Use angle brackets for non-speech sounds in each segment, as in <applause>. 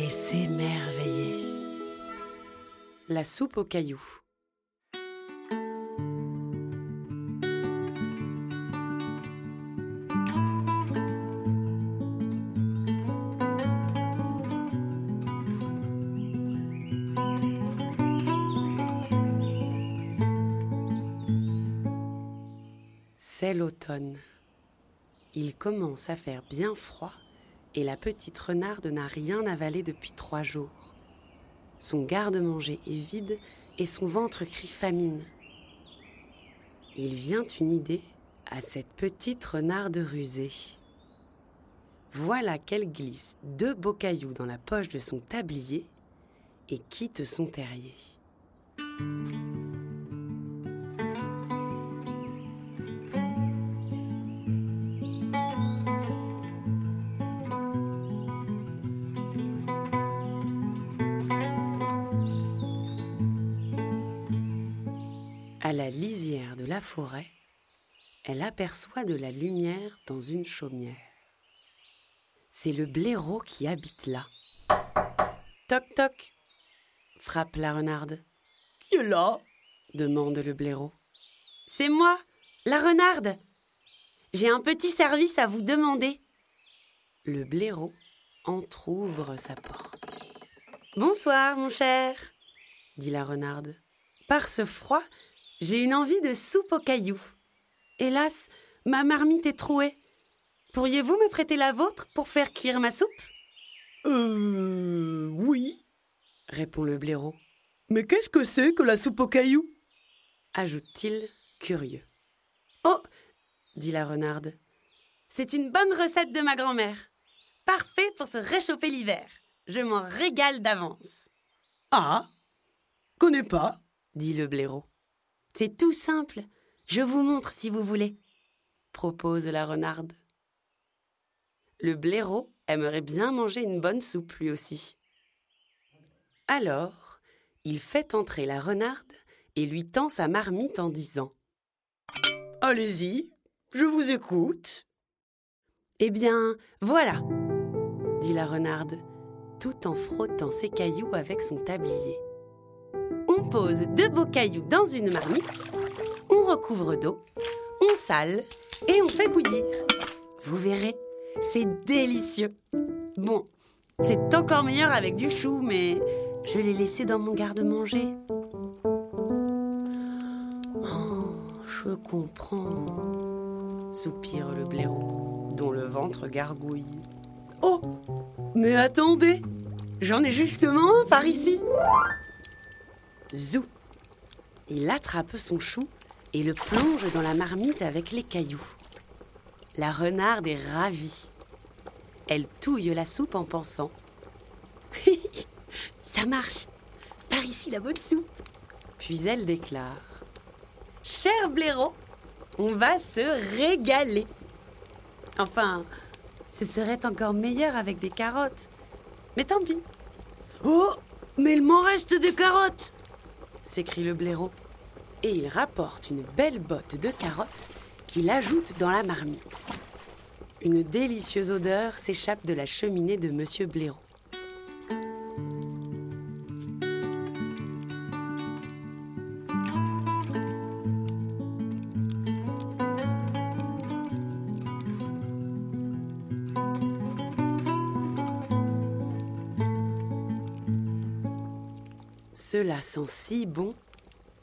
et s'émerveiller. La soupe aux cailloux. C'est l'automne. Il commence à faire bien froid et la petite renarde n'a rien avalé depuis trois jours. Son garde-manger est vide et son ventre crie famine. Il vient une idée à cette petite renarde rusée. Voilà qu'elle glisse deux beaux cailloux dans la poche de son tablier et quitte son terrier. À la lisière de la forêt, elle aperçoit de la lumière dans une chaumière. C'est le blaireau qui habite là. Toc toc frappe la renarde. Qui est là? demande le blaireau. C'est moi, la renarde. J'ai un petit service à vous demander. Le blaireau entr'ouvre sa porte. Bonsoir, mon cher, dit la renarde. Par ce froid, j'ai une envie de soupe aux cailloux. Hélas, ma marmite est trouée. Pourriez-vous me prêter la vôtre pour faire cuire ma soupe? Euh. Oui. répond le blaireau, Mais qu'est-ce que c'est que la soupe aux cailloux? Ajoute-t-il, curieux. Oh dit la renarde. C'est une bonne recette de ma grand-mère. Parfait pour se réchauffer l'hiver. Je m'en régale d'avance, Ah Connais pas dit le blaireau. C'est tout simple. Je vous montre si vous voulez, propose la renarde. Le blaireau aimerait bien manger une bonne soupe lui aussi. Alors, il fait entrer la renarde et lui tend sa marmite en disant Allez-y, je vous écoute. Eh bien, voilà, dit la renarde, tout en frottant ses cailloux avec son tablier. On pose deux beaux cailloux dans une marmite, on recouvre d'eau, on sale et on fait bouillir. Vous verrez, c'est délicieux. Bon, c'est encore meilleur avec du chou, mais je l'ai laissé dans mon garde-manger. Oh, je comprends, soupire le blaireau, dont le ventre gargouille. Oh Mais attendez J'en ai justement un par ici. Zou. Il attrape son chou et le plonge dans la marmite avec les cailloux. La renarde est ravie. Elle touille la soupe en pensant. <laughs> Ça marche. Par ici la bonne soupe. Puis elle déclare. Cher blaireau, on va se régaler. Enfin, ce serait encore meilleur avec des carottes. Mais tant pis. Oh Mais il m'en reste des carottes s'écrie le blaireau. Et il rapporte une belle botte de carottes qu'il ajoute dans la marmite. Une délicieuse odeur s'échappe de la cheminée de Monsieur Blaireau. Cela sent si bon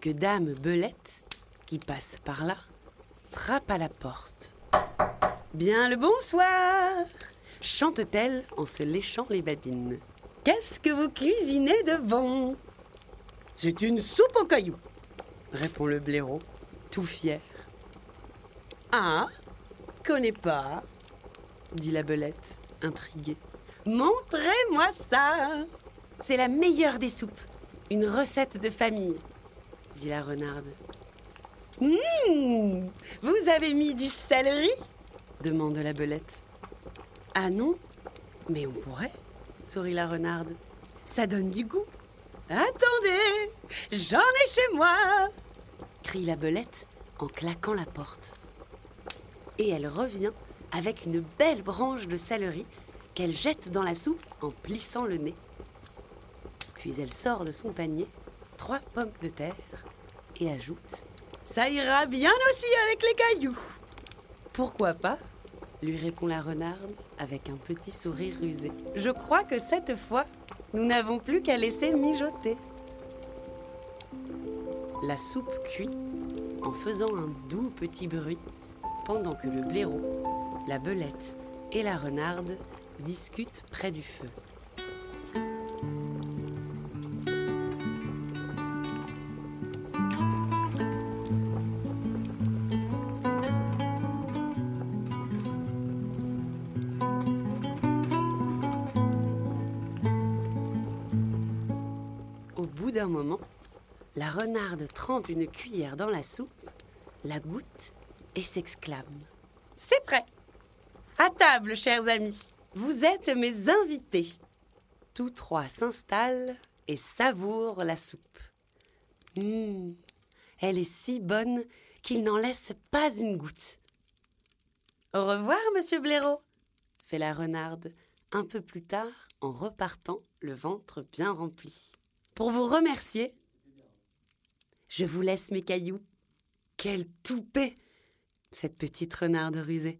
que Dame Belette, qui passe par là, frappe à la porte. Bien le bonsoir chante-t-elle en se léchant les babines. Qu'est-ce que vous cuisinez de bon? C'est une soupe aux cailloux. répond le blaireau, tout fier. Ah, connais pas dit la belette, intriguée. Montrez-moi ça C'est la meilleure des soupes. Une recette de famille, dit la renarde. Mmh, vous avez mis du céleri? demande la belette. Ah non Mais on pourrait, sourit la renarde. Ça donne du goût. Attendez, j'en ai chez moi crie la belette en claquant la porte. Et elle revient avec une belle branche de céleri qu'elle jette dans la soupe en plissant le nez. Puis elle sort de son panier trois pommes de terre et ajoute Ça ira bien aussi avec les cailloux. Pourquoi pas lui répond la renarde avec un petit sourire rusé. Je crois que cette fois, nous n'avons plus qu'à laisser mijoter. La soupe cuit en faisant un doux petit bruit pendant que le blaireau, la belette et la renarde discutent près du feu. D'un moment, la renarde trempe une cuillère dans la soupe, la goûte et s'exclame. C'est prêt. À table, chers amis. Vous êtes mes invités. Tous trois s'installent et savourent la soupe. Hum, elle est si bonne qu'il n'en laisse pas une goutte. Au revoir, monsieur Blaireau, fait la renarde un peu plus tard en repartant le ventre bien rempli. Pour vous remercier, je vous laisse mes cailloux. Quelle toupée, cette petite renarde rusée.